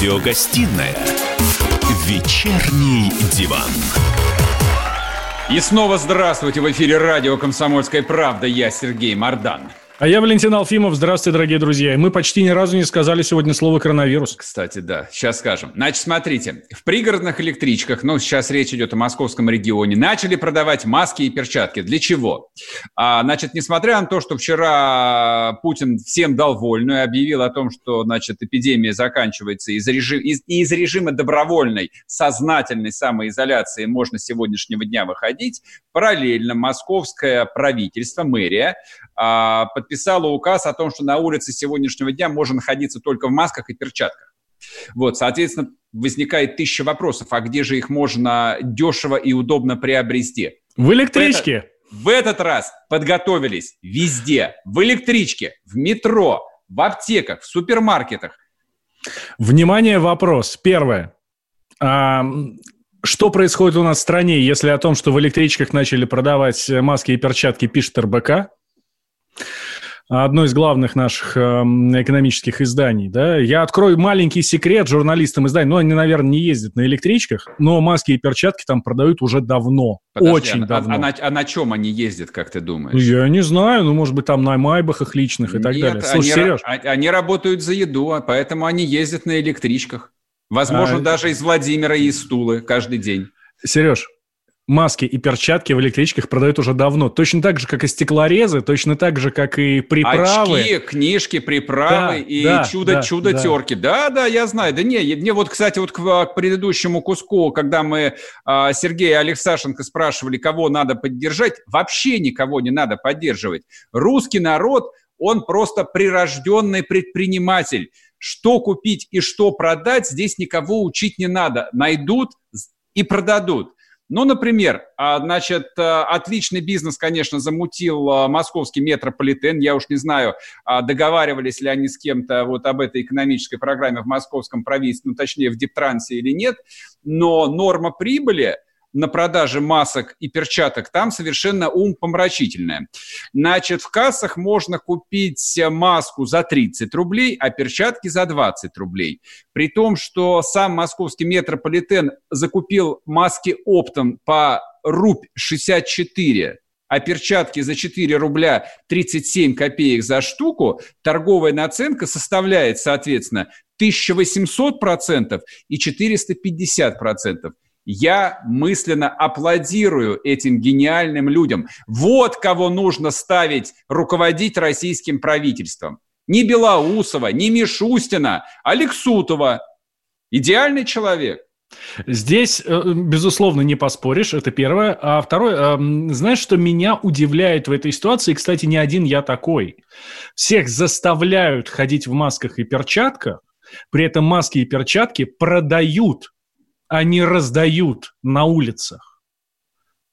Радиогостинная «Вечерний диван». И снова здравствуйте в эфире радио «Комсомольская правда». Я Сергей Мордан. А я Валентин Алфимов. Здравствуйте, дорогие друзья. Мы почти ни разу не сказали сегодня слово «коронавирус». Кстати, да. Сейчас скажем. Значит, смотрите. В пригородных электричках, ну, сейчас речь идет о московском регионе, начали продавать маски и перчатки. Для чего? А, значит, несмотря на то, что вчера Путин всем дал вольную, объявил о том, что, значит, эпидемия заканчивается, из, режим, из, из режима добровольной, сознательной самоизоляции можно с сегодняшнего дня выходить, параллельно московское правительство, мэрия, подписала указ о том, что на улице сегодняшнего дня можно находиться только в масках и перчатках. Вот, соответственно, возникает тысяча вопросов, а где же их можно дешево и удобно приобрести? В электричке. В этот, в этот раз подготовились везде. В электричке, в метро, в аптеках, в супермаркетах. Внимание, вопрос. Первое. А, что происходит у нас в стране, если о том, что в электричках начали продавать маски и перчатки, пишет РБК? Одно из главных наших э, экономических изданий, да, я открою маленький секрет журналистам изданий, ну, они, наверное, не ездят на электричках, но маски и перчатки там продают уже давно, Подожди, очень а, давно. А, а, на, а на чем они ездят, как ты думаешь? Я не знаю, ну, может быть, там на майбахах личных и так Нет, далее. Слушай, они, Сереж... они работают за еду, а поэтому они ездят на электричках. Возможно, а... даже из Владимира и из Тулы каждый день. Сереж, маски и перчатки в электричках продают уже давно. Точно так же, как и стеклорезы, точно так же, как и приправы. Очки, книжки, приправы да, и да, чудо-чудо-терки. Да. да, да, я знаю. Да не, мне вот, кстати, вот к, к предыдущему куску, когда мы а, Сергея Алексашенко спрашивали, кого надо поддержать, вообще никого не надо поддерживать. Русский народ, он просто прирожденный предприниматель. Что купить и что продать, здесь никого учить не надо. Найдут и продадут. Ну, например, а, значит, э, отличный бизнес, конечно, замутил э, московский метрополитен. Я уж не знаю, а, договаривались ли они с кем-то вот об этой экономической программе в московском правительстве, ну, точнее, в Дептрансе или нет. Но норма прибыли – на продаже масок и перчаток, там совершенно ум помрачительное. Значит, в кассах можно купить маску за 30 рублей, а перчатки за 20 рублей. При том, что сам московский метрополитен закупил маски оптом по рубь 64 а перчатки за 4 рубля 37 копеек за штуку, торговая наценка составляет, соответственно, 1800% и 450%. Я мысленно аплодирую этим гениальным людям. Вот кого нужно ставить руководить российским правительством. Не Белоусова, не Мишустина, а Лексутова. Идеальный человек. Здесь, э, безусловно, не поспоришь, это первое. А второе, эм, знаешь, что меня удивляет в этой ситуации, кстати, не один я такой. Всех заставляют ходить в масках и перчатках, при этом маски и перчатки продают они раздают на улицах.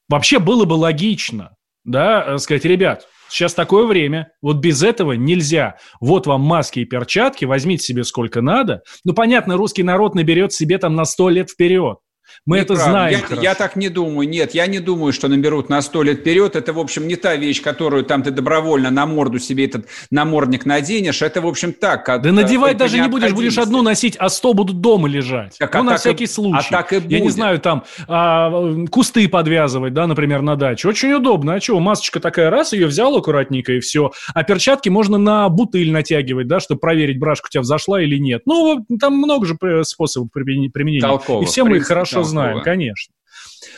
Вообще было бы логично, да, э, сказать, ребят, сейчас такое время, вот без этого нельзя. Вот вам маски и перчатки, возьмите себе сколько надо. Ну, понятно, русский народ наберет себе там на сто лет вперед. Мы это знаем. Я, я так не думаю. Нет, я не думаю, что наберут на сто лет вперед. Это, в общем, не та вещь, которую там ты добровольно на морду себе этот намордник наденешь. Это, в общем, так. Как, да надевать даже не будешь, будешь одну носить, а сто будут дома лежать. Так, ну, а на всякий и, случай. А так и будет. Я не знаю, там а, кусты подвязывать, да, например, на даче. Очень удобно. А что, масочка такая, раз, ее взял аккуратненько и все. А перчатки можно на бутыль натягивать, да, чтобы проверить, брашка у тебя взошла или нет. Ну, там много же способов применения. Толково, и все мы их хорошо знаем, конечно.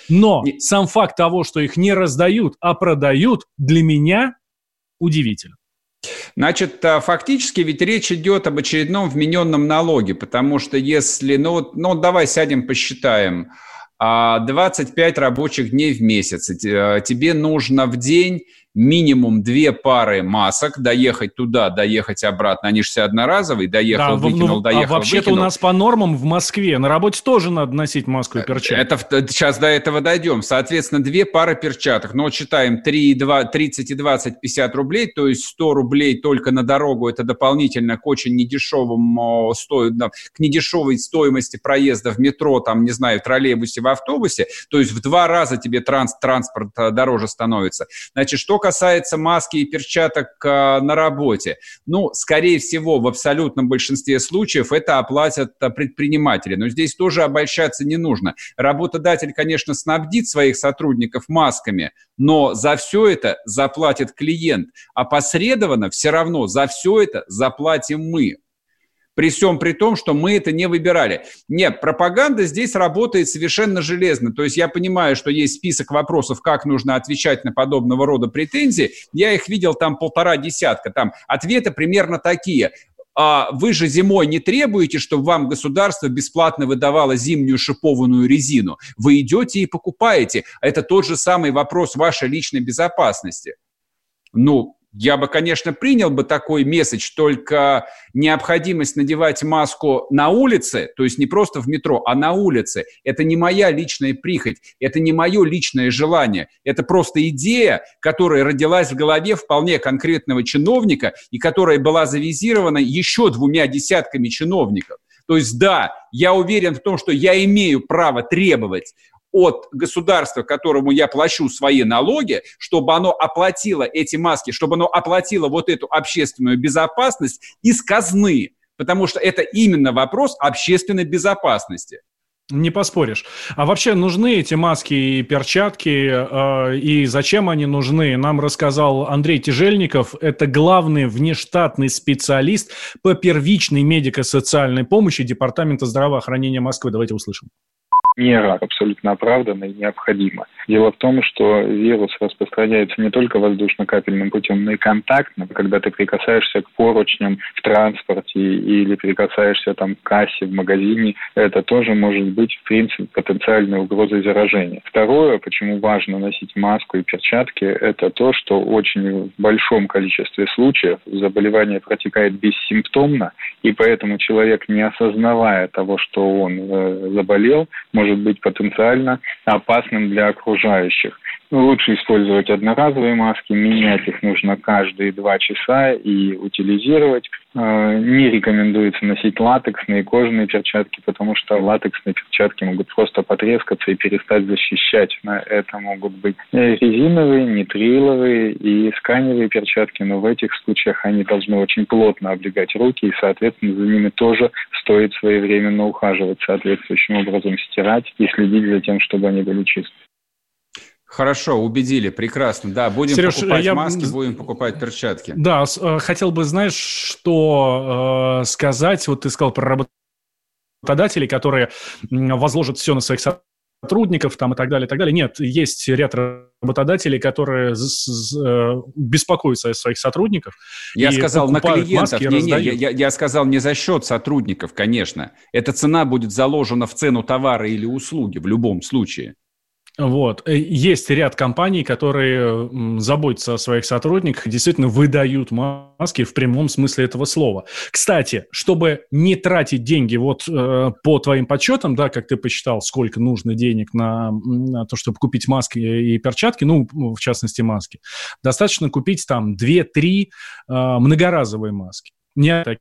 Но и... сам факт того, что их не раздают, а продают, для меня удивительно. Значит, а, фактически ведь речь идет об очередном вмененном налоге, потому что если, ну, ну давай сядем посчитаем, 25 а, рабочих дней в месяц, а, тебе нужно в день минимум две пары масок, доехать туда, доехать обратно. Они же все одноразовые, доехал, да, выкинул, ну, доехал, А вообще-то у нас по нормам в Москве на работе тоже надо носить маску и перчатки. Это, сейчас до этого дойдем. Соответственно, две пары перчаток. Но вот считаем 3, 2, 30 и 20, 50 рублей, то есть 100 рублей только на дорогу. Это дополнительно к очень недешевым, сто, к недешевой стоимости проезда в метро, там, не знаю, в троллейбусе, в автобусе. То есть в два раза тебе транс, транспорт э, дороже становится. Значит, что касается маски и перчаток а, на работе, ну, скорее всего, в абсолютном большинстве случаев это оплатят а, предприниматели. Но здесь тоже обольщаться не нужно. Работодатель, конечно, снабдит своих сотрудников масками, но за все это заплатит клиент. Опосредованно все равно за все это заплатим мы при всем при том, что мы это не выбирали. Нет, пропаганда здесь работает совершенно железно. То есть я понимаю, что есть список вопросов, как нужно отвечать на подобного рода претензии. Я их видел там полтора десятка. Там ответы примерно такие а вы же зимой не требуете, чтобы вам государство бесплатно выдавало зимнюю шипованную резину. Вы идете и покупаете. Это тот же самый вопрос вашей личной безопасности. Ну, я бы, конечно, принял бы такой месседж, только необходимость надевать маску на улице, то есть не просто в метро, а на улице, это не моя личная прихоть, это не мое личное желание, это просто идея, которая родилась в голове вполне конкретного чиновника и которая была завизирована еще двумя десятками чиновников. То есть да, я уверен в том, что я имею право требовать от государства, которому я плачу свои налоги, чтобы оно оплатило эти маски, чтобы оно оплатило вот эту общественную безопасность из казны, потому что это именно вопрос общественной безопасности. Не поспоришь. А вообще нужны эти маски и перчатки, э, и зачем они нужны? Нам рассказал Андрей Тяжельников. Это главный внештатный специалист по первичной медико-социальной помощи Департамента здравоохранения Москвы. Давайте услышим мера абсолютно оправдана и необходима. Дело в том, что вирус распространяется не только воздушно-капельным путем, но и контактно, когда ты прикасаешься к поручням в транспорте или прикасаешься там к кассе в магазине, это тоже может быть, в принципе, потенциальной угрозой заражения. Второе, почему важно носить маску и перчатки, это то, что очень в большом количестве случаев заболевание протекает бессимптомно, и поэтому человек, не осознавая того, что он э, заболел, может быть потенциально опасным для окружающих. Ну, лучше использовать одноразовые маски, менять их нужно каждые два часа и утилизировать. Э, не рекомендуется носить латексные кожаные перчатки, потому что латексные перчатки могут просто потрескаться и перестать защищать. На это могут быть резиновые, нитриловые и сканевые перчатки, но в этих случаях они должны очень плотно облегать руки, и, соответственно, за ними тоже стоит своевременно ухаживать, соответствующим образом стирать и следить за тем, чтобы они были чистые. Хорошо, убедили, прекрасно. Да, будем Сереж, покупать я... маски, будем покупать перчатки. Да, э, хотел бы, знаешь, что э, сказать. Вот ты сказал про работодателей, которые возложат все на своих сотрудников там и так далее, и так далее. Нет, есть ряд работодателей, которые э, беспокоятся о своих сотрудников. Я сказал на клиентов, не, не, я, я сказал не за счет сотрудников, конечно. Эта цена будет заложена в цену товара или услуги в любом случае. Вот. Э, есть ряд компаний, которые заботятся о своих сотрудниках и действительно выдают маски в прямом смысле этого слова. Кстати, чтобы не тратить деньги вот э, по твоим подсчетам, да, как ты посчитал, сколько нужно денег на, на то, чтобы купить маски и перчатки, ну, в частности, маски, достаточно купить там 2-3 э, многоразовые маски. Не такие,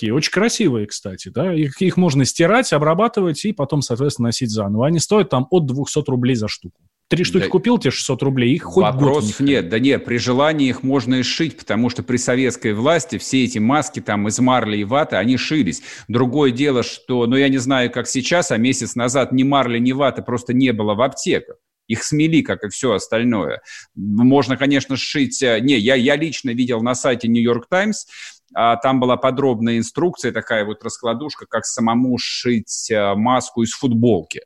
очень красивые, кстати, да, их, их можно стирать, обрабатывать и потом, соответственно, носить заново. Они стоят там от 200 рублей за штуку. Три штуки да, купил, тебе 600 рублей, их хоть Вопросов год не нет, да нет, при желании их можно и шить, потому что при советской власти все эти маски там из марли и ваты, они шились. Другое дело, что, ну я не знаю, как сейчас, а месяц назад ни марли, ни ваты просто не было в аптеках. Их смели, как и все остальное. Можно, конечно, сшить... Э, не, я, я лично видел на сайте New York Times а, там была подробная инструкция, такая вот раскладушка, как самому сшить э, маску из футболки.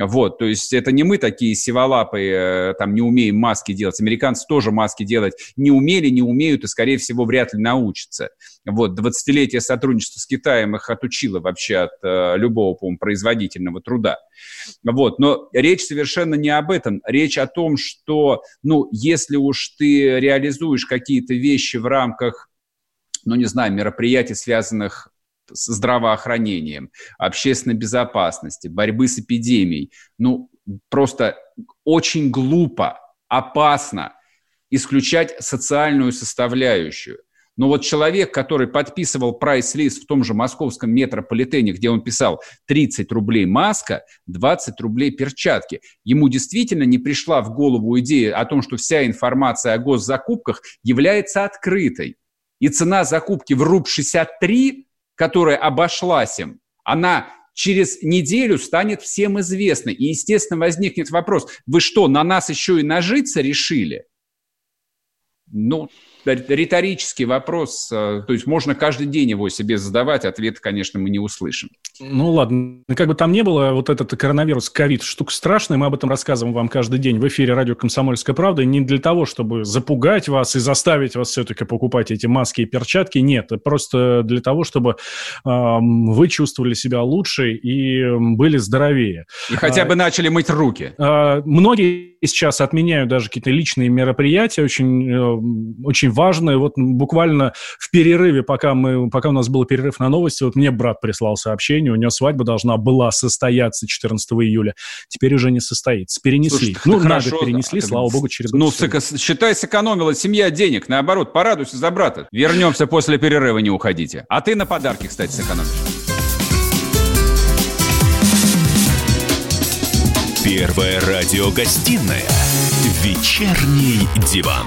Вот, то есть это не мы такие сиволапые, э, там, не умеем маски делать. Американцы тоже маски делать не умели, не умеют и, скорее всего, вряд ли научатся. Вот, 20-летие сотрудничества с Китаем их отучило вообще от э, любого, по производительного труда. Вот, но речь совершенно не об этом. Речь о том, что, ну, если уж ты реализуешь какие-то вещи в рамках ну, не знаю, мероприятий, связанных здравоохранением, общественной безопасности, борьбы с эпидемией. Ну, просто очень глупо, опасно исключать социальную составляющую. Но вот человек, который подписывал прайс-лист в том же московском метрополитене, где он писал 30 рублей маска, 20 рублей перчатки, ему действительно не пришла в голову идея о том, что вся информация о госзакупках является открытой. И цена закупки в РУП-63, которая обошлась им, она через неделю станет всем известной. И, естественно, возникнет вопрос, вы что, на нас еще и нажиться решили? Ну, риторический вопрос, э, то есть можно каждый день его себе задавать, ответ, конечно, мы не услышим. Ну ладно, как бы там ни было, вот этот коронавирус, ковид, штука страшная, мы об этом рассказываем вам каждый день в эфире радио «Комсомольская правда», не для того, чтобы запугать вас и заставить вас все-таки покупать эти маски и перчатки, нет, просто для того, чтобы э, вы чувствовали себя лучше и были здоровее. И хотя бы а, начали мыть руки. Э, многие сейчас отменяют даже какие-то личные мероприятия, очень, э, очень важное. Вот буквально в перерыве, пока, мы, пока у нас был перерыв на новости, вот мне брат прислал сообщение, у него свадьба должна была состояться 14 июля. Теперь уже не состоится. Перенесли. Слушай, ну, на год перенесли, да, слава богу, через год. Ну, сэко- считай, сэкономила семья денег. Наоборот, порадуйся за брата. Вернемся после перерыва, не уходите. А ты на подарки, кстати, сэкономишь. Первая радиогостинная «Вечерний диван».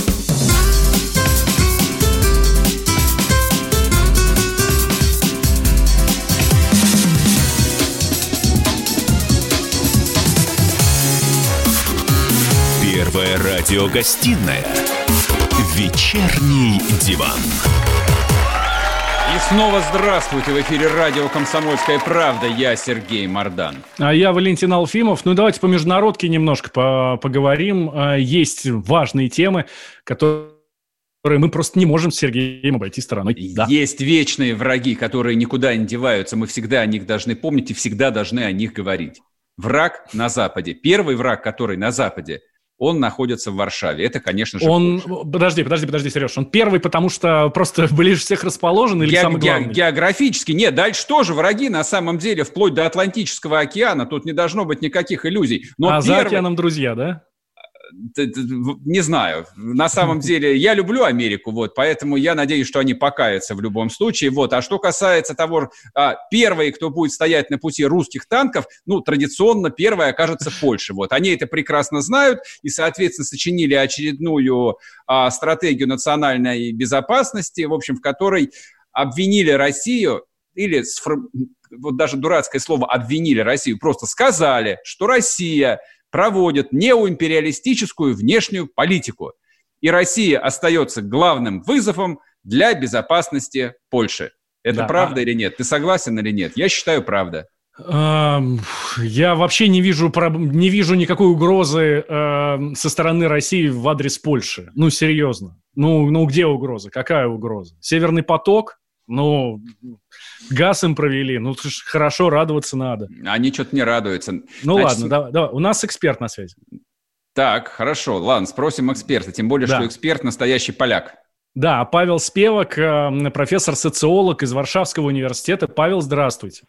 Радиогостинная «Вечерний диван». И снова здравствуйте! В эфире радио «Комсомольская правда». Я Сергей Мордан. А я Валентин Алфимов. Ну, давайте по международке немножко по поговорим. А, есть важные темы, которые мы просто не можем с Сергеем обойти стороной. Да. Есть вечные враги, которые никуда не деваются. Мы всегда о них должны помнить и всегда должны о них говорить. Враг на Западе. Первый враг, который на Западе – он находится в Варшаве. Это, конечно же, Он, Польша. подожди, подожди, подожди, Сереж, он первый, потому что просто ближе всех расположен или Ге- самый главный? Ге- географически, нет, дальше тоже враги, на самом деле, вплоть до Атлантического океана, тут не должно быть никаких иллюзий. Но а первый... за океаном друзья, да? Не знаю. На самом деле, я люблю Америку, вот, поэтому я надеюсь, что они покаятся в любом случае. Вот. А что касается того, а, первый, кто будет стоять на пути русских танков, ну, традиционно первая окажется Польша. Вот. Они это прекрасно знают и, соответственно, сочинили очередную а, стратегию национальной безопасности, в общем, в которой обвинили Россию или вот даже дурацкое слово обвинили Россию, просто сказали, что Россия проводят неоимпериалистическую внешнюю политику. И Россия остается главным вызовом для безопасности Польши. Это да. правда или нет? Ты согласен или нет? Я считаю, правда. Я вообще не вижу, не вижу никакой угрозы э, со стороны России в адрес Польши. Ну, серьезно. Ну, ну, где угроза? Какая угроза? Северный поток? Ну, газ им провели, ну, хорошо, радоваться надо. Они что-то не радуются. Ну, Значит, ладно, давай, давай, у нас эксперт на связи. Так, хорошо, ладно, спросим эксперта, тем более, да. что эксперт настоящий поляк. Да, Павел Спевак, э, профессор-социолог из Варшавского университета. Павел, здравствуйте.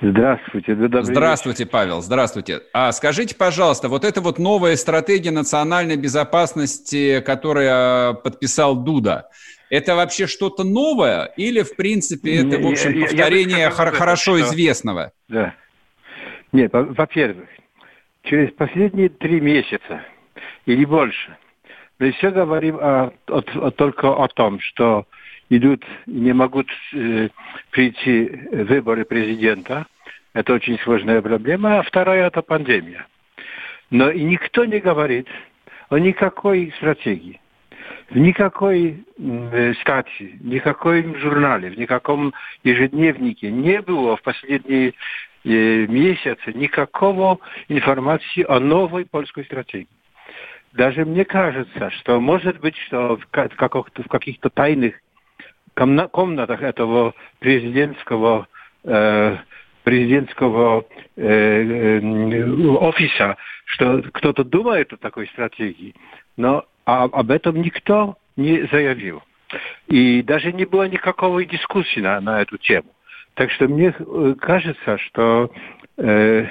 Здравствуйте. Здравствуйте, вечер. Павел, здравствуйте. А скажите, пожалуйста, вот эта вот новая стратегия национальной безопасности, которую подписал Дуда, это вообще что-то новое или, в принципе, это, в общем, повторение я, я сказал, хорошо что... известного? Да. Нет, во-первых, через последние три месяца или больше мы все говорим о, о, о, только о том, что идут не могут э, прийти выборы президента. Это очень сложная проблема. А вторая – это пандемия. Но и никто не говорит о никакой стратегии в никакой статье, в никакой журнале, в никаком ежедневнике не было в последние месяцы никакого информации о новой польской стратегии. Даже мне кажется, что может быть, что в каких-то тайных комнатах этого президентского э, президентского э, э, офиса, что кто-то думает о такой стратегии, но а, об этом никто не заявил. И даже не было никакой дискуссии на, на эту тему. Так что мне э, кажется, что э,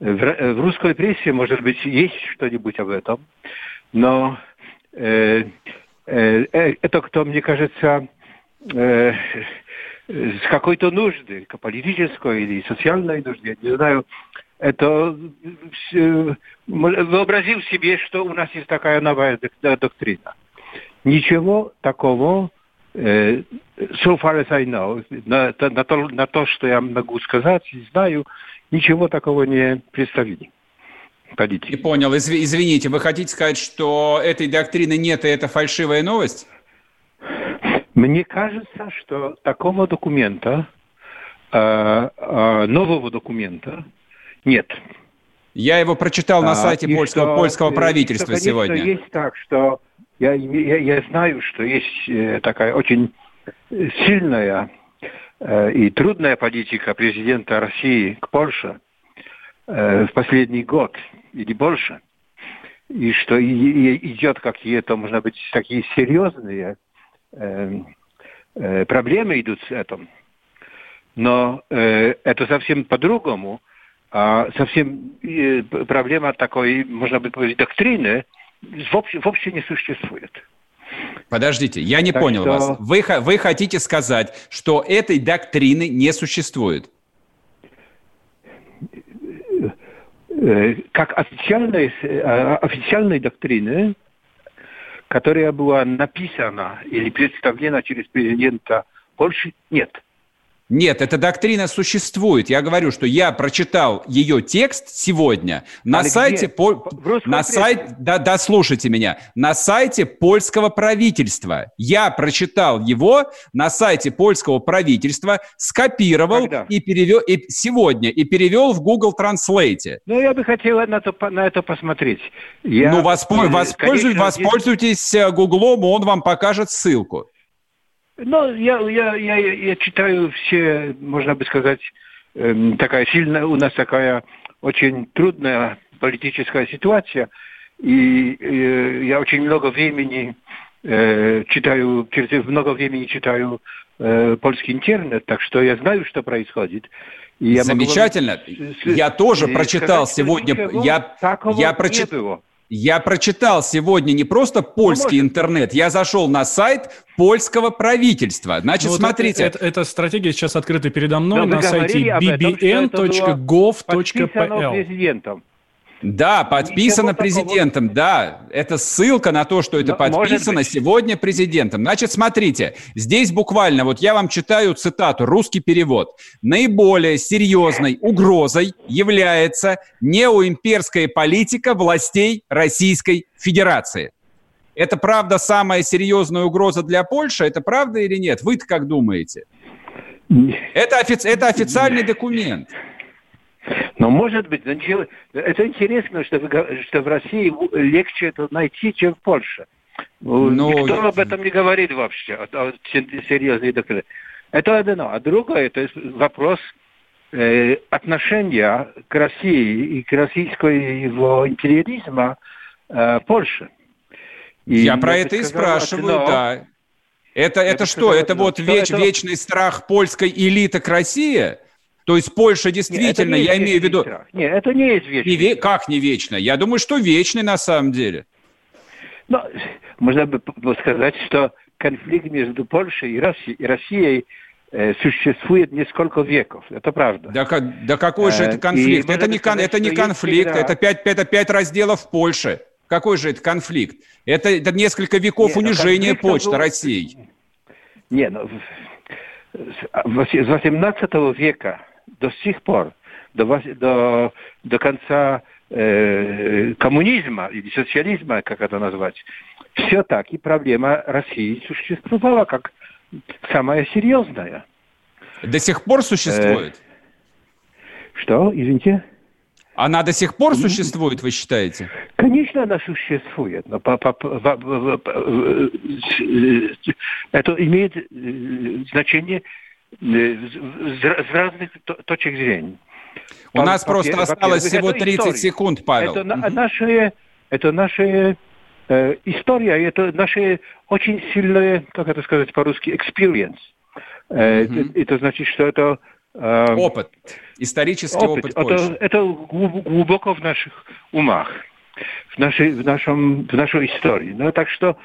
в, в русской прессе, может быть, есть что-нибудь об этом, но э, э, э это кто, мне кажется, э, с какой-то нужды, политической или социальной нужды, я не знаю, это э, вообразил себе, что у нас есть такая новая доктрина. Ничего такого, э, so far as I know, на, на, то, на то, что я могу сказать, знаю, ничего такого не представили. Политики. Не понял. Извините, вы хотите сказать, что этой доктрины нет, и это фальшивая новость? Мне кажется, что такого документа, э, э, нового документа нет. Я его прочитал на а, сайте а, польского, что, польского правительства что, конечно, сегодня. Есть так, что я, я, я знаю, что есть э, такая очень сильная э, и трудная политика президента России к Польше э, в последний год или больше. И что идет какие-то, может быть, такие серьезные проблемы идут с этим. Но это совсем по-другому. А совсем э, проблема такой, можно бы сказать, доктрины вообще, вообще не существует. Подождите, я не так понял что... вас. Вы, вы хотите сказать, что этой доктрины не существует? Э, как официальной, э, официальной доктрины которая была написана или представлена через президента Польши, нет. Нет, эта доктрина существует. Я говорю, что я прочитал ее текст сегодня на а сайте... По... На сайте... Да, да, слушайте меня. На сайте польского правительства. Я прочитал его на сайте польского правительства, скопировал Когда? и перевел... И сегодня и перевел в Google Translate. Ну, я бы хотел на, это, на это посмотреть. Я... Ну, воспо... Э, воспользуйтесь, воспользуйтесь Гуглом, он вам покажет ссылку. Ну, я, я, я, я читаю все, можно бы сказать, э, такая сильная, у нас такая очень трудная политическая ситуация, и э, я очень много времени э, читаю, через много времени читаю э, польский интернет, так что я знаю, что происходит. И я Замечательно. Могу... Я тоже прочитал сказать, сегодня. Я, я прочитал. Я прочитал сегодня не просто польский ну, интернет, я зашел на сайт польского правительства. Значит, ну, смотрите. Это, это, эта стратегия сейчас открыта передо мной на сайте bbn.gov.pl. Да, подписано президентом, да. Это ссылка на то, что это Но, подписано сегодня президентом. Значит, смотрите, здесь буквально, вот я вам читаю цитату, русский перевод. Наиболее серьезной угрозой является неоимперская политика властей Российской Федерации. Это правда самая серьезная угроза для Польши? Это правда или нет? Вы-то как думаете? Это, офици- это официальный документ. Но может быть, это интересно, что, вы, что в России легче это найти, чем в Польше. Но... Ну, Никто об этом не говорит вообще, о, о серьезной доктрины. Это одно. А другое, это вопрос э, отношения к России и к российскому его империализма э, Польши. И я про это и спрашиваю, одно, да. Это, это, это что? Это вот веч, это... вечный страх польской элиты к России? То есть Польша действительно, Нет, я имею в виду... Страх. Нет, это не есть вечный. Не, как не вечный? Я думаю, что вечный на самом деле. Ну, можно бы сказать, что конфликт между Польшей и Россией, и Россией э, существует несколько веков. Это правда. Да, да какой же это э, конфликт? И это не, сказать, это не конфликт, всегда... это, пять, это пять разделов в Польше. Какой же это конфликт? Это, это несколько веков Нет, унижения почты был... России. Не, ну, с 18 века до сих пор, до, до, до конца э, коммунизма или социализма, как это назвать, все так и проблема России существовала как самая серьезная. До сих пор существует? Э, что, извините? Она до сих пор существует, вы считаете? Конечно, она существует, но по, по, по, по, это имеет значение с разных точек зрения. У нас просто осталось всего 30 секунд, Павел. Это угу. наша, это наша э, история, это наша очень сильная, как это сказать по-русски, experience. Э, угу. это, это значит, что это... Э, опыт, исторический опыт, опыт это, это глубоко в наших умах, в нашей, в нашем, в нашей истории. Ну, так что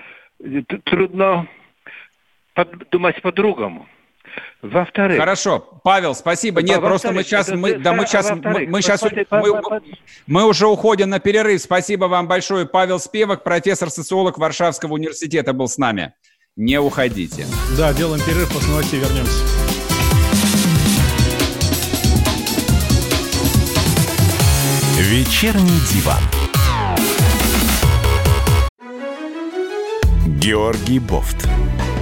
э, трудно подумать по-другому. Во-вторых... Хорошо, Павел, спасибо. Нет, просто мы сейчас, мы, да, мы сейчас, мы, мы сейчас, мы, мы уже уходим на перерыв. Спасибо вам большое. Павел Спевок, профессор-социолог Варшавского университета был с нами. Не уходите. Да, делаем перерыв, после новостей вернемся. Вечерний диван. Георгий Бофт.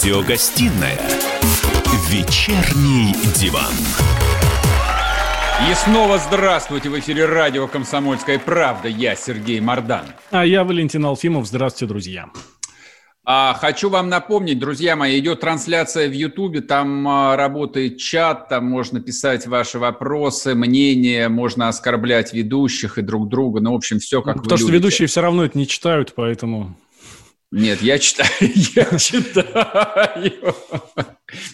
Радиогостинная «Вечерний диван». И снова здравствуйте в эфире радио «Комсомольская правда». Я Сергей Мордан. А я Валентин Алфимов. Здравствуйте, друзья. А, хочу вам напомнить, друзья мои, идет трансляция в Ютубе, там а, работает чат, там можно писать ваши вопросы, мнения, можно оскорблять ведущих и друг друга, ну, в общем, все как ну, Потому что любите. ведущие все равно это не читают, поэтому... Нет, я читаю, я читаю.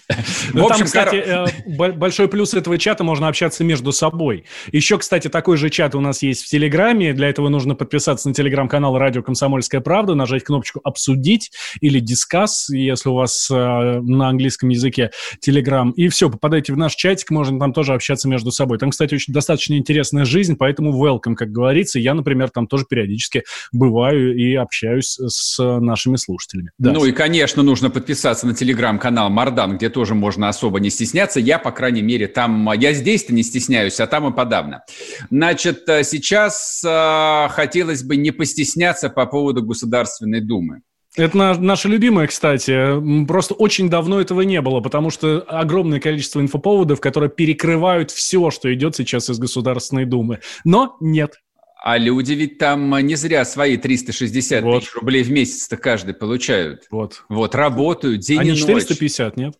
Ну, общем, там, кстати, э, большой плюс этого чата, можно общаться между собой. Еще, кстати, такой же чат у нас есть в Телеграме. Для этого нужно подписаться на Телеграм-канал «Радио Комсомольская правда», нажать кнопочку «Обсудить» или «Дискас», если у вас э, на английском языке Телеграм. И все, попадайте в наш чатик, можно там тоже общаться между собой. Там, кстати, очень достаточно интересная жизнь, поэтому welcome, как говорится. Я, например, там тоже периодически бываю и общаюсь с нашими слушателями. Да. Ну и, конечно, нужно подписаться на Телеграм-канал «Мардан», где тоже можно особо не стесняться. Я, по крайней мере, там... Я здесь-то не стесняюсь, а там и подавно. Значит, э, сейчас э, хотелось бы не постесняться по поводу Государственной Думы. Это на, наше любимое, кстати. Просто очень давно этого не было, потому что огромное количество инфоповодов, которые перекрывают все, что идет сейчас из Государственной Думы. Но нет, а люди ведь там не зря свои 360 вот. тысяч рублей в месяц-то каждый получают. Вот. Вот, работают день Они и ночь. 450, нет?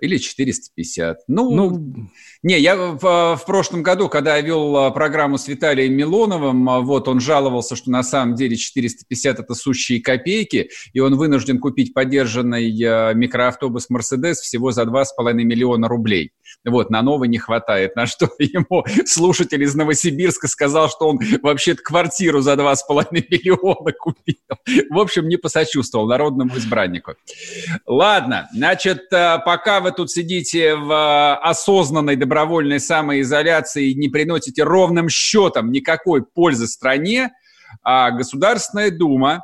Или 450. Ну, ну не, я в, в прошлом году, когда я вел а, программу с Виталием Милоновым, а, вот он жаловался, что на самом деле 450 это сущие копейки, и он вынужден купить поддержанный а, микроавтобус Мерседес всего за 2,5 миллиона рублей. Вот, на новый не хватает. На что ему слушатель из Новосибирска сказал, что он вообще-то квартиру за 2,5 миллиона купил. В общем, не посочувствовал народному избраннику. Ладно, значит, пока вы тут сидите в осознанной добродетельной добровольной самоизоляции не приносите ровным счетом никакой пользы стране, а Государственная Дума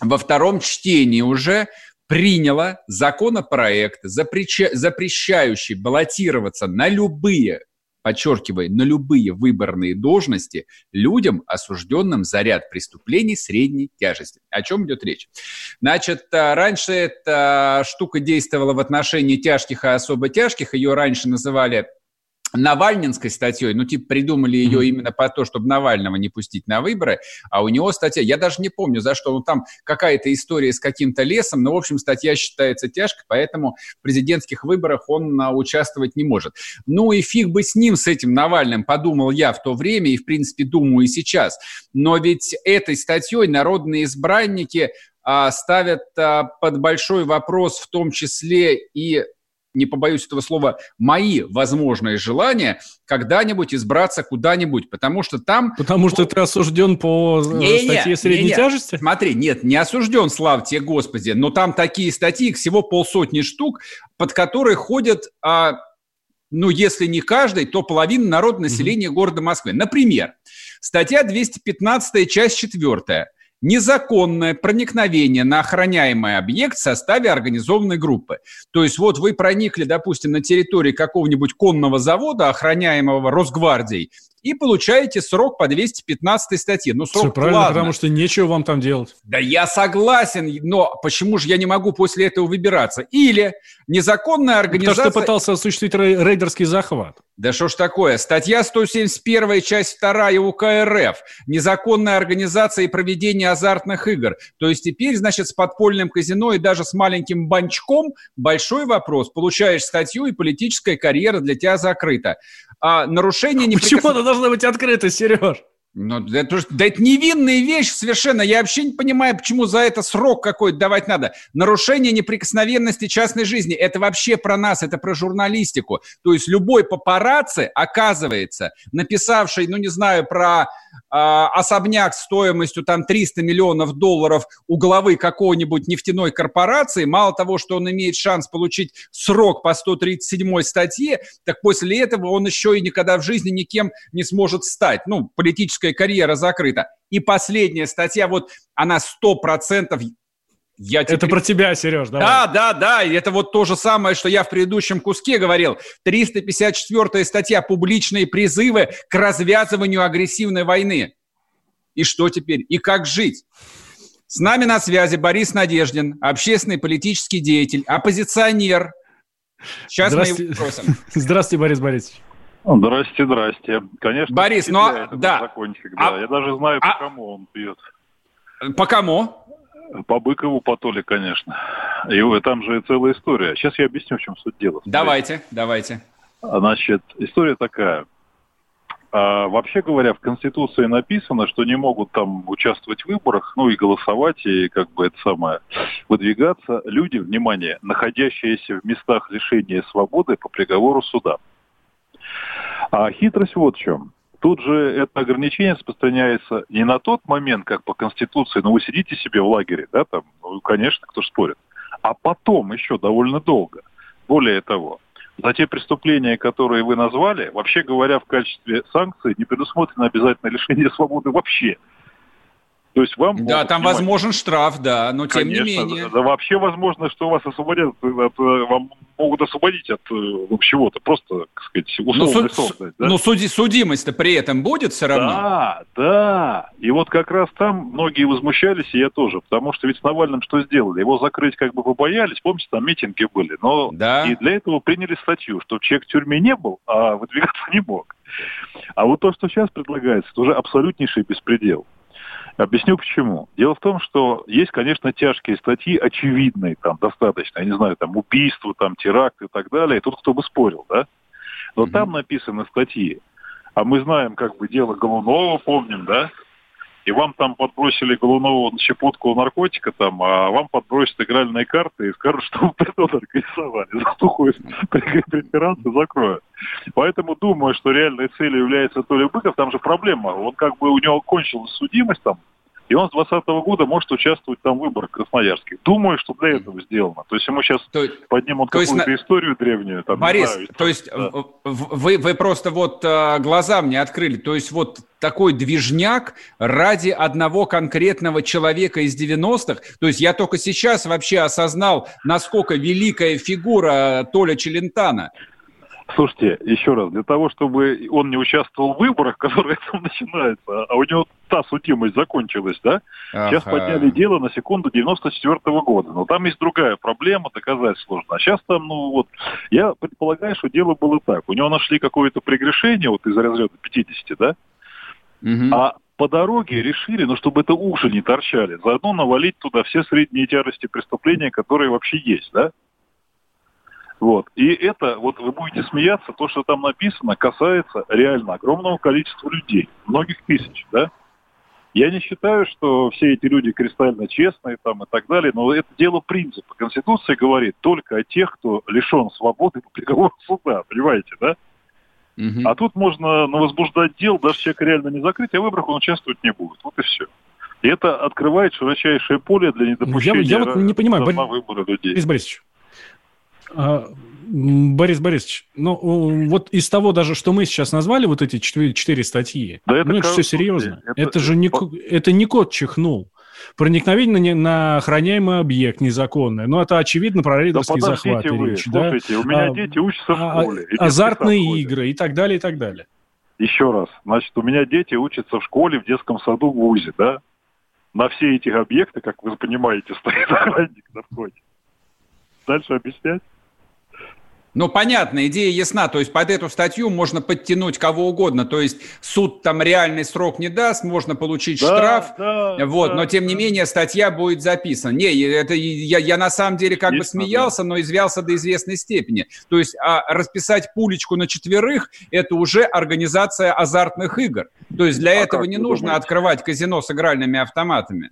во втором чтении уже приняла законопроект, запрещающий баллотироваться на любые подчеркиваю, на любые выборные должности людям, осужденным за ряд преступлений средней тяжести. О чем идет речь? Значит, э, раньше эта штука действовала в отношении тяжких и особо тяжких. Ее раньше называли Навальнинской статьей, ну, типа, придумали ее mm-hmm. именно по то, чтобы Навального не пустить на выборы, а у него статья, я даже не помню, за что, ну, там какая-то история с каким-то лесом, но, в общем, статья считается тяжкой, поэтому в президентских выборах он а, участвовать не может. Ну, и фиг бы с ним, с этим Навальным, подумал я в то время, и, в принципе, думаю и сейчас. Но ведь этой статьей народные избранники а, ставят а, под большой вопрос в том числе и не побоюсь этого слова, мои возможные желания когда-нибудь избраться куда-нибудь, потому что там... Потому что ты осужден по э, не, статье не, средней не, не. тяжести? Смотри, нет, не осужден, слава тебе, Господи, но там такие статьи, всего полсотни штук, под которые ходят... А, ну, если не каждый, то половина народа населения mm-hmm. города Москвы. Например, статья 215, часть 4 незаконное проникновение на охраняемый объект в составе организованной группы. То есть вот вы проникли, допустим, на территории какого-нибудь конного завода, охраняемого Росгвардией, и получаете срок по 215 статье. Ну, срок Все правильно, ладно. потому что нечего вам там делать. Да я согласен, но почему же я не могу после этого выбираться? Или незаконная организация... Потому что пытался осуществить рейдерский захват. Да что ж такое? Статья 171, часть 2 УК РФ. Незаконная организация и проведение азартных игр. То есть теперь, значит, с подпольным казино и даже с маленьким банчком большой вопрос. Получаешь статью, и политическая карьера для тебя закрыта. А нарушение... Она должна быть открыта, Сереж? Ну, это, да это невинная вещь совершенно. Я вообще не понимаю, почему за это срок какой-то давать надо. Нарушение неприкосновенности частной жизни. Это вообще про нас, это про журналистику. То есть любой папарацци, оказывается, написавший, ну, не знаю, про э, особняк стоимостью там 300 миллионов долларов у главы какой-нибудь нефтяной корпорации, мало того, что он имеет шанс получить срок по 137 статье, так после этого он еще и никогда в жизни никем не сможет стать. Ну, политическая политическая карьера закрыта. И последняя статья, вот она сто процентов я теперь... Это про тебя, Сереж, давай. Да, да, да, это вот то же самое, что я в предыдущем куске говорил. 354 статья «Публичные призывы к развязыванию агрессивной войны». И что теперь? И как жить? С нами на связи Борис Надеждин, общественный политический деятель, оппозиционер. Сейчас мы его спросим. Здравствуйте, Борис Борисович. Здрасте, здрасте. Конечно, Борис, ну а, да. Закончик, да. А, Я даже знаю, а, по кому он пьет. По кому? По Быкову, по Толе, конечно. И там же целая история. Сейчас я объясню, в чем суть дела. Давайте, давайте. Значит, история такая. А, вообще говоря, в Конституции написано, что не могут там участвовать в выборах, ну и голосовать, и как бы это самое, выдвигаться люди, внимание, находящиеся в местах лишения свободы по приговору суда. А хитрость вот в чем. Тут же это ограничение распространяется не на тот момент, как по Конституции, но вы сидите себе в лагере, да, там, ну, конечно, кто спорит, а потом еще довольно долго. Более того, за те преступления, которые вы назвали, вообще говоря, в качестве санкций не предусмотрено обязательно лишение свободы вообще. То есть вам... Да, там снимать... возможен штраф, да, но тем Конечно, не менее... Да, вообще возможно, что вас освободят, от, вам могут освободить от ну, чего-то, просто, так сказать, условный но, суд, да? но суди, судимость-то при этом будет все равно? Да, да. И вот как раз там многие возмущались, и я тоже, потому что ведь с Навальным что сделали? Его закрыть как бы побоялись, помните, там митинги были, но да. и для этого приняли статью, что человек в тюрьме не был, а выдвигаться не мог. А вот то, что сейчас предлагается, это уже абсолютнейший беспредел. Объясню почему. Дело в том, что есть, конечно, тяжкие статьи, очевидные там достаточно, я не знаю, там убийство, там теракт и так далее. Тут кто бы спорил, да? Но mm-hmm. там написаны статьи. А мы знаем, как бы дело Голунова, помним, да? И вам там подбросили Голунову щепотку наркотика, там, а вам подбросят игральные карты и скажут, что вы притон организовали. Затухают преферансы, закроют. Поэтому думаю, что реальной целью является Толя Быков. Там же проблема. Он как бы у него кончилась судимость там, и он с 2020 года может участвовать там в выборах красноярских. Думаю, что для этого сделано. То есть ему сейчас то, поднимут какую-то есть, историю древнюю. Там, Борис, знаю, то есть да. вы, вы просто вот а, глаза мне открыли. То есть вот такой движняк ради одного конкретного человека из 90-х. То есть я только сейчас вообще осознал, насколько великая фигура Толя Челентана. Слушайте, еще раз, для того, чтобы он не участвовал в выборах, которые там начинаются, а у него та судимость закончилась, да? Ага. Сейчас подняли дело на секунду 94 -го года. Но там есть другая проблема, доказать сложно. А сейчас там, ну вот, я предполагаю, что дело было так. У него нашли какое-то прегрешение вот из разряда 50, да? Угу. А по дороге решили, ну, чтобы это уши не торчали, заодно навалить туда все средние тяжести преступления, которые вообще есть, да? Вот. И это, вот вы будете смеяться, то, что там написано, касается реально огромного количества людей, многих тысяч, да? Я не считаю, что все эти люди кристально честные там и так далее, но это дело принципа. Конституция говорит только о тех, кто лишен свободы по приговору суда, понимаете, да? Угу. А тут можно возбуждать дел, даже человек реально не закрыть, а в выборах он участвовать не будет. Вот и все. И это открывает широчайшее поле для недопущения я, я вот не понимаю, на выборы людей. Борис Борисович, а, Борис Борисович, ну вот из того даже, что мы сейчас назвали, вот эти четыре, статьи, да это, ну, это все серьезно. Это, это же не, это не кот чихнул. Проникновение на, на охраняемый объект незаконное. Ну, это, очевидно, про рейдерский да захват вы, речь. Слушайте, да? у меня а, дети учатся в а, школе. А, азартные игры и так далее, и так далее. Еще раз. Значит, у меня дети учатся в школе, в детском саду, в ВУЗе, да? На все эти объекты, как вы понимаете, стоит охранник на входе. Дальше объяснять? Ну, понятно, идея ясна. То есть под эту статью можно подтянуть кого угодно. То есть суд там реальный срок не даст, можно получить да, штраф. Да, вот, да, но тем не менее статья будет записана. Не, это я, я на самом деле как Есть, бы смеялся, да. но извялся до известной степени. То есть а расписать пулечку на четверых – это уже организация азартных игр. То есть для а этого не нужно думаете? открывать казино с игральными автоматами.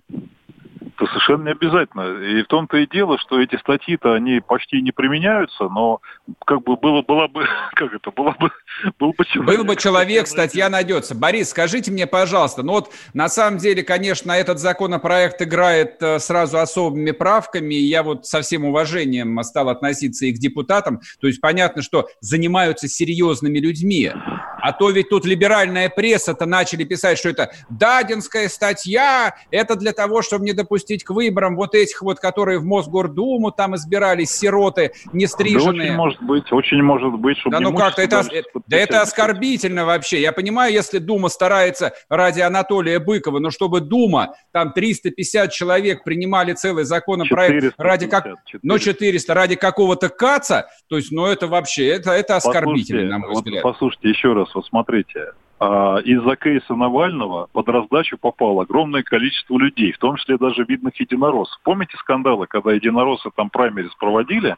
Это совершенно не обязательно. И в том-то и дело, что эти статьи-то, они почти не применяются, но как бы было, было бы, как это, было бы, был бы человек. Был бы человек, статья найдется. Борис, скажите мне, пожалуйста, ну вот на самом деле, конечно, этот законопроект играет э, сразу особыми правками, и я вот со всем уважением стал относиться и к депутатам, то есть понятно, что занимаются серьезными людьми, а то ведь тут либеральная пресса-то начали писать, что это дадинская статья, это для того, чтобы не допустить к выборам вот этих вот, которые в Мосгордуму там избирались, сироты, не стриженные. Да очень может быть, очень может быть, чтобы Да ну как-то это, да это оскорбительно вообще. Я понимаю, если Дума старается ради Анатолия Быкова, но чтобы Дума, там 350 человек принимали целый законопроект ради как... 400. Ну 400, ради какого-то каца, то есть, ну это вообще, это, это оскорбительно, на мой взгляд. Вот, послушайте еще раз, вот смотрите, а, из-за кейса Навального под раздачу попало огромное количество людей, в том числе даже видных единороссов. Помните скандалы, когда единороссы там праймерис проводили,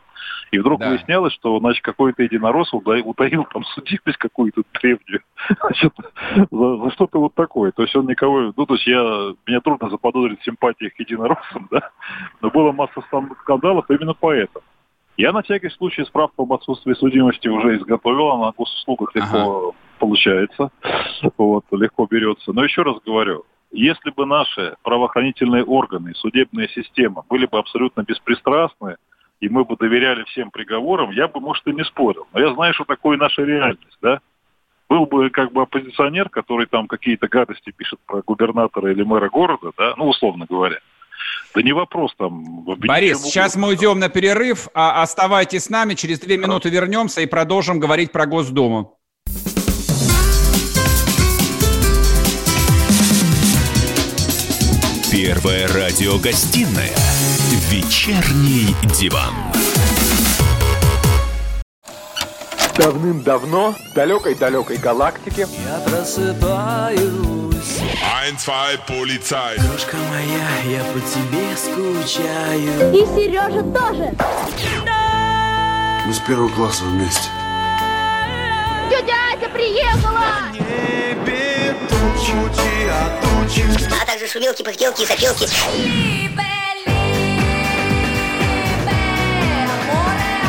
и вдруг да. выяснялось, что значит, какой-то единорос утаил там судимость какую-то древнюю значит, за, за что-то вот такое. То есть он никого... Ну, то есть я, мне трудно заподозрить симпатии к единороссам, да, но было масса скандалов именно поэтому. Я на всякий случай справку об отсутствии судимости уже изготовил, она на госуслугах легко ага получается, вот, легко берется. Но еще раз говорю, если бы наши правоохранительные органы, судебная система были бы абсолютно беспристрастны, и мы бы доверяли всем приговорам, я бы, может, и не спорил. Но я знаю, что такое наша реальность, да? Был бы как бы оппозиционер, который там какие-то гадости пишет про губернатора или мэра города, да, ну, условно говоря. Да не вопрос там. Борис, сейчас мы уйдем на перерыв, а оставайтесь с нами, через две минуты вернемся и продолжим говорить про Госдуму. Первая радиогостинная «Вечерний диван». Давным-давно в далекой-далекой галактике Я просыпаюсь. Ein, zwei, полицай Крошка моя, я по тебе скучаю. И Сережа тоже. Мы с первого класса вместе Тетя Ася приехала! небе тучи, а тучи А также шумелки, пыхтелки и сопелки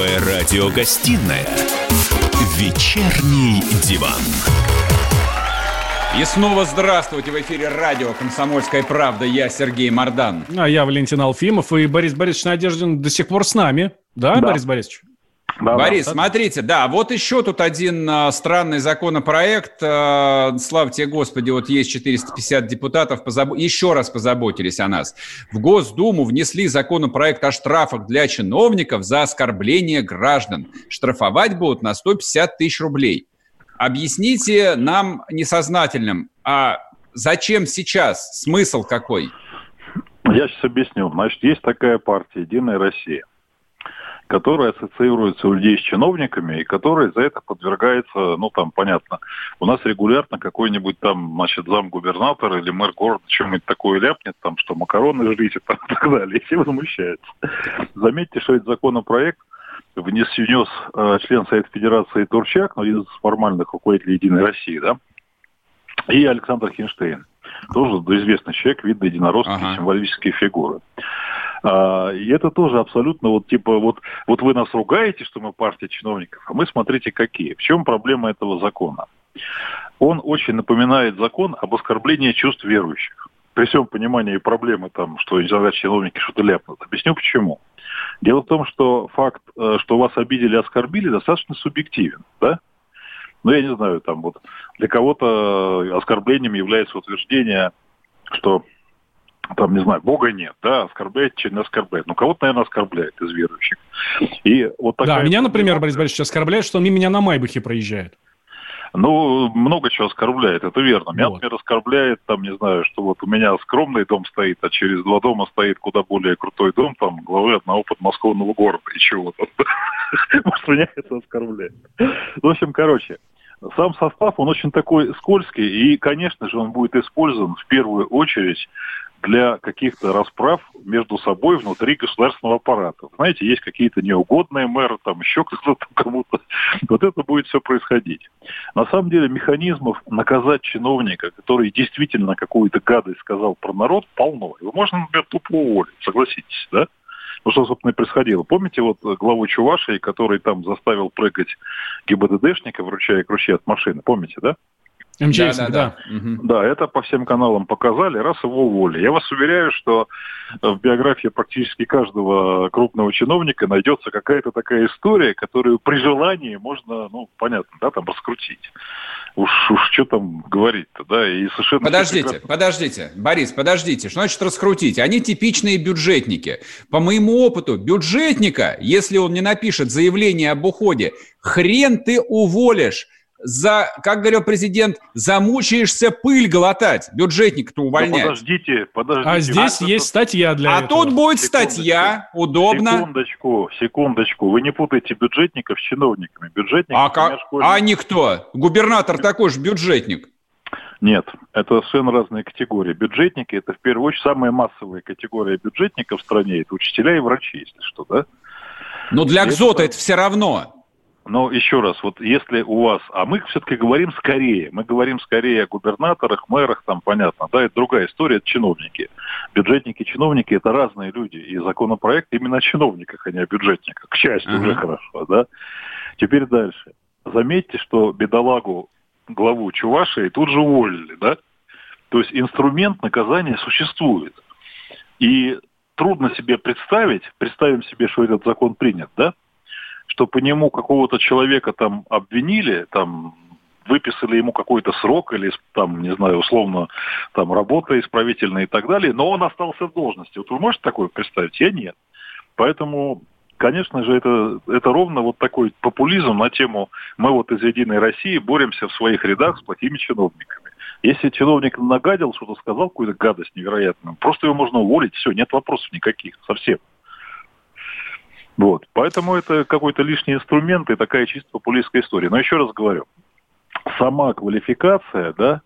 Первая радиогостинная «Вечерний диван». И снова здравствуйте в эфире радио «Комсомольская правда». Я Сергей Мордан. А я Валентин Алфимов. И Борис Борисович Надеждин до сих пор с нами. Да, да. Борис Борисович? Да, Борис, да. смотрите, да, вот еще тут один а, странный законопроект. А, слава тебе, Господи, вот есть 450 депутатов, позаб... еще раз позаботились о нас. В Госдуму внесли законопроект о штрафах для чиновников за оскорбление граждан. Штрафовать будут на 150 тысяч рублей. Объясните нам, несознательным, а зачем сейчас? Смысл какой? Я сейчас объясню. Значит, есть такая партия «Единая Россия» которая ассоциируется у людей с чиновниками и которая за это подвергается, ну там понятно, у нас регулярно какой-нибудь там, значит, замгубернатор или мэр города чем-нибудь такое ляпнет, там, что макароны жрите там, и так далее, и все возмущаются. Заметьте, что этот законопроект внес, внес э, член Совета Федерации Турчак, ну, один из формальных руководителей Единой России, да, и Александр Хинштейн. Тоже известный человек, видно единоросские ага. символические фигуры. А, и это тоже абсолютно вот типа вот, вот вы нас ругаете, что мы партия чиновников, а мы смотрите какие. В чем проблема этого закона? Он очень напоминает закон об оскорблении чувств верующих. При всем понимании проблемы там, что иногда чиновники что-то ляпнут. Объясню почему. Дело в том, что факт, э, что вас обидели, оскорбили, достаточно субъективен, да? Ну, я не знаю, там вот для кого-то оскорблением является утверждение, что там, не знаю, Бога нет, да, оскорбляет, чем не оскорбляет. Ну, кого-то, наверное, оскорбляет из верующих. И вот такая... Да, меня, например, Борис Борисович оскорбляет, что он меня на Майбахе проезжает. Ну, много чего оскорбляет, это верно. Меня, вот. например, оскорбляет, там, не знаю, что вот у меня скромный дом стоит, а через два дома стоит куда более крутой дом, там, главы одного подмосковного города и чего-то. Может, меня это оскорбляет. В общем, короче, сам состав, он очень такой скользкий, и, конечно же, он будет использован в первую очередь для каких-то расправ между собой внутри государственного аппарата. Знаете, есть какие-то неугодные мэры, там еще кто-то кому-то. Вот это будет все происходить. На самом деле механизмов наказать чиновника, который действительно какую-то гадость сказал про народ, полно. Его можно, например, тупо уволить, согласитесь, да? Ну, что, собственно, и происходило. Помните вот главу Чувашии, который там заставил прыгать ГИБДДшника, вручая ключи от машины? Помните, да? МЧС, да. Да, да. да, это по всем каналам показали, раз его уволили. Я вас уверяю, что в биографии практически каждого крупного чиновника найдется какая-то такая история, которую при желании можно, ну, понятно, да, там раскрутить. Уж, уж что там говорить-то, да, и совершенно... Подождите, прекрасно... подождите, Борис, подождите, что значит раскрутить? Они типичные бюджетники. По моему опыту, бюджетника, если он не напишет заявление об уходе, хрен ты уволишь за, как говорил президент, замучаешься пыль глотать, бюджетник-то увольнять. Да подождите, подождите. А здесь а есть статья для а этого. А тут будет статья, удобно. Секундочку, секундочку. Вы не путайте бюджетников с чиновниками. Бюджетник, а, как, а никто. Губернатор такой же бюджетник. Нет, это совершенно разные категории. Бюджетники – это в первую очередь самая массовая категория бюджетников в стране. Это учителя и врачи, если что, да? Но для Кзота это, это все равно. Но еще раз, вот если у вас, а мы все-таки говорим скорее, мы говорим скорее о губернаторах, мэрах, там понятно, да, это другая история, это чиновники. Бюджетники, чиновники это разные люди, и законопроект именно о чиновниках, а не о бюджетниках, к счастью, uh-huh. уже хорошо, да. Теперь дальше. Заметьте, что бедолагу главу Чувашии тут же уволили, да? То есть инструмент наказания существует. И трудно себе представить, представим себе, что этот закон принят, да? Что по нему какого-то человека там обвинили, там выписали ему какой-то срок или там, не знаю, условно, там работа исправительная и так далее, но он остался в должности. Вот вы можете такое представить? Я нет. Поэтому, конечно же, это, это ровно вот такой популизм на тему «мы вот из «Единой России» боремся в своих рядах с плохими чиновниками». Если чиновник нагадил, что-то сказал, какую-то гадость невероятную, просто его можно уволить, все, нет вопросов никаких, совсем. Вот. Поэтому это какой-то лишний инструмент и такая чисто популистская история. Но еще раз говорю, сама квалификация, да,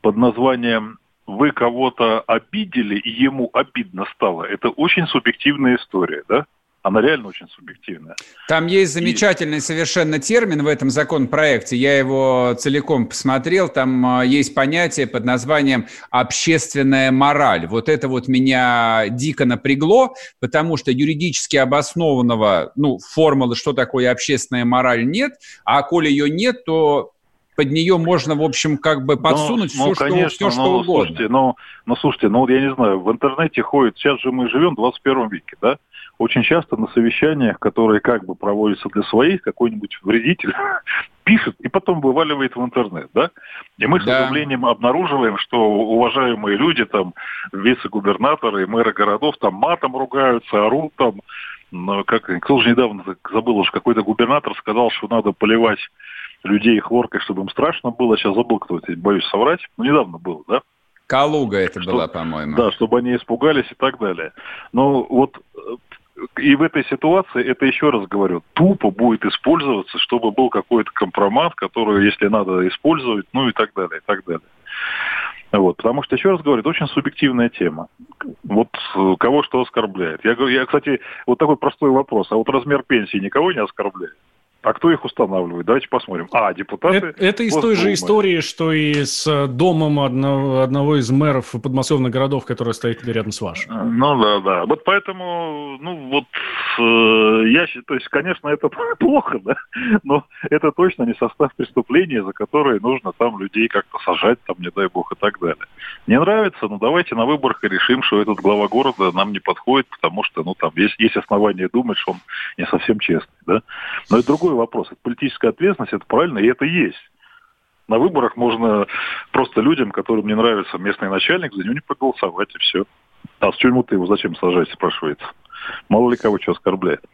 под названием «вы кого-то обидели, и ему обидно стало», это очень субъективная история, да? Она реально очень субъективная. Там есть замечательный и... совершенно термин в этом законопроекте. Я его целиком посмотрел. Там а, есть понятие под названием общественная мораль. Вот это вот меня дико напрягло, потому что юридически обоснованного, ну, формулы, что такое общественная мораль, нет. А коли ее нет, то под нее можно, в общем, как бы подсунуть ну, все, ну, конечно, что, все, что ну, угодно. Слушайте, ну, ну, слушайте, ну, я не знаю, в интернете ходит, сейчас же мы живем в 21 веке, да? Очень часто на совещаниях, которые как бы проводятся для своих, какой-нибудь вредитель пишет и потом вываливает в интернет, да? И мы с да. изумлением обнаруживаем, что уважаемые люди, там, вице-губернаторы и мэры городов там матом ругаются, орут там, но как, кто же недавно забыл уже, какой-то губернатор сказал, что надо поливать людей хлоркой, чтобы им страшно было. Сейчас забыл, кто это, боюсь соврать. Ну, недавно было, да? Калуга это что, была, по-моему. Да, чтобы они испугались и так далее. Но вот э, и в этой ситуации, это еще раз говорю, тупо будет использоваться, чтобы был какой-то компромат, который, если надо, использовать, ну и так далее, и так далее. Вот, потому что, еще раз говорю, это очень субъективная тема. Вот э, кого что оскорбляет. Я, я, кстати, вот такой простой вопрос. А вот размер пенсии никого не оскорбляет? А кто их устанавливает? Давайте посмотрим. А, депутаты... Это, это из той же истории, что и с домом одного, одного из мэров подмосковных городов, который стоит рядом с вашим. А, ну да, да. Вот поэтому, ну вот, э, я считаю, то есть, конечно, это плохо, да, но это точно не состав преступления, за которые нужно там людей как-то сажать, там, не дай бог, и так далее. Не нравится, ну давайте на выборах и решим, что этот глава города нам не подходит, потому что, ну там, есть, есть основания думать, что он не совсем честный, да. Но это другой вопрос. Это политическая ответственность, это правильно, и это есть. На выборах можно просто людям, которым не нравится местный начальник, за него не проголосовать, и все. А с чему ты его зачем сажать, спрашивается. Мало ли кого что оскорбляет.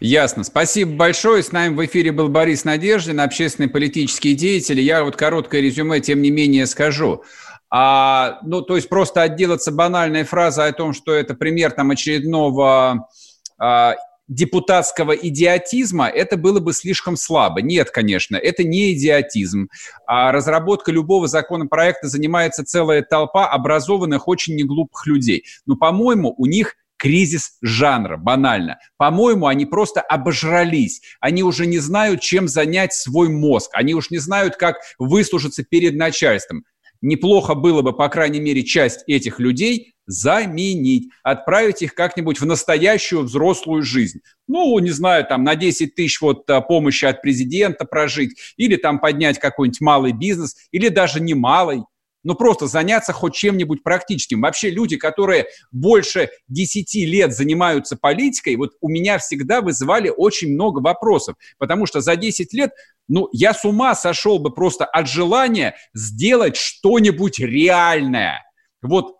Ясно. Спасибо большое. С нами в эфире был Борис Надеждин, общественный политический деятель. Я вот короткое резюме, тем не менее, скажу. А, ну, то есть просто отделаться банальной фразой о том, что это пример там очередного а, депутатского идиотизма, это было бы слишком слабо. Нет, конечно, это не идиотизм. А разработка любого законопроекта занимается целая толпа образованных, очень неглупых людей. Но, по-моему, у них кризис жанра, банально. По-моему, они просто обожрались. Они уже не знают, чем занять свой мозг. Они уж не знают, как выслужиться перед начальством. Неплохо было бы, по крайней мере, часть этих людей заменить, отправить их как-нибудь в настоящую взрослую жизнь. Ну, не знаю, там на 10 тысяч вот а, помощи от президента прожить, или там поднять какой-нибудь малый бизнес, или даже не малый, но просто заняться хоть чем-нибудь практическим. Вообще люди, которые больше 10 лет занимаются политикой, вот у меня всегда вызывали очень много вопросов, потому что за 10 лет, ну, я с ума сошел бы просто от желания сделать что-нибудь реальное. Вот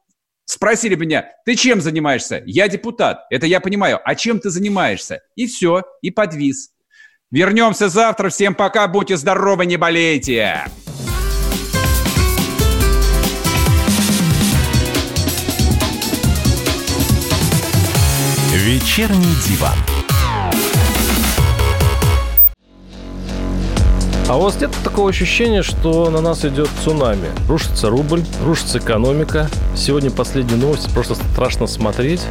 Спросили меня, ты чем занимаешься? Я депутат. Это я понимаю. А чем ты занимаешься? И все, и подвис. Вернемся завтра. Всем пока. Будьте здоровы, не болейте. Вечерний диван. А у вас нет такого ощущения, что на нас идет цунами? Рушится рубль, рушится экономика. Сегодня последние новости, просто страшно смотреть.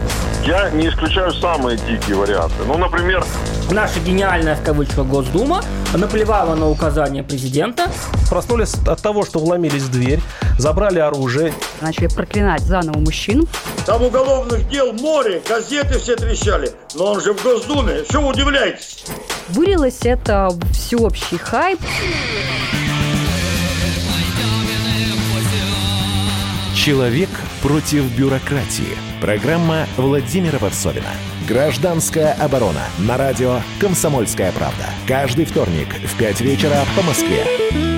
Я не исключаю самые дикие варианты. Ну, например... Наша гениальная, в кавычках, Госдума наплевала на указания президента. Проснулись от того, что вломились в дверь, забрали оружие. Начали проклинать заново мужчин. Там уголовных дел море, газеты все трещали. Но он же в Госдуме, что вы удивляетесь? Вылилось это всеобщий хайп. Человек против бюрократии. Программа Владимира Варсовина. Гражданская оборона. На радио «Комсомольская правда». Каждый вторник в 5 вечера по Москве.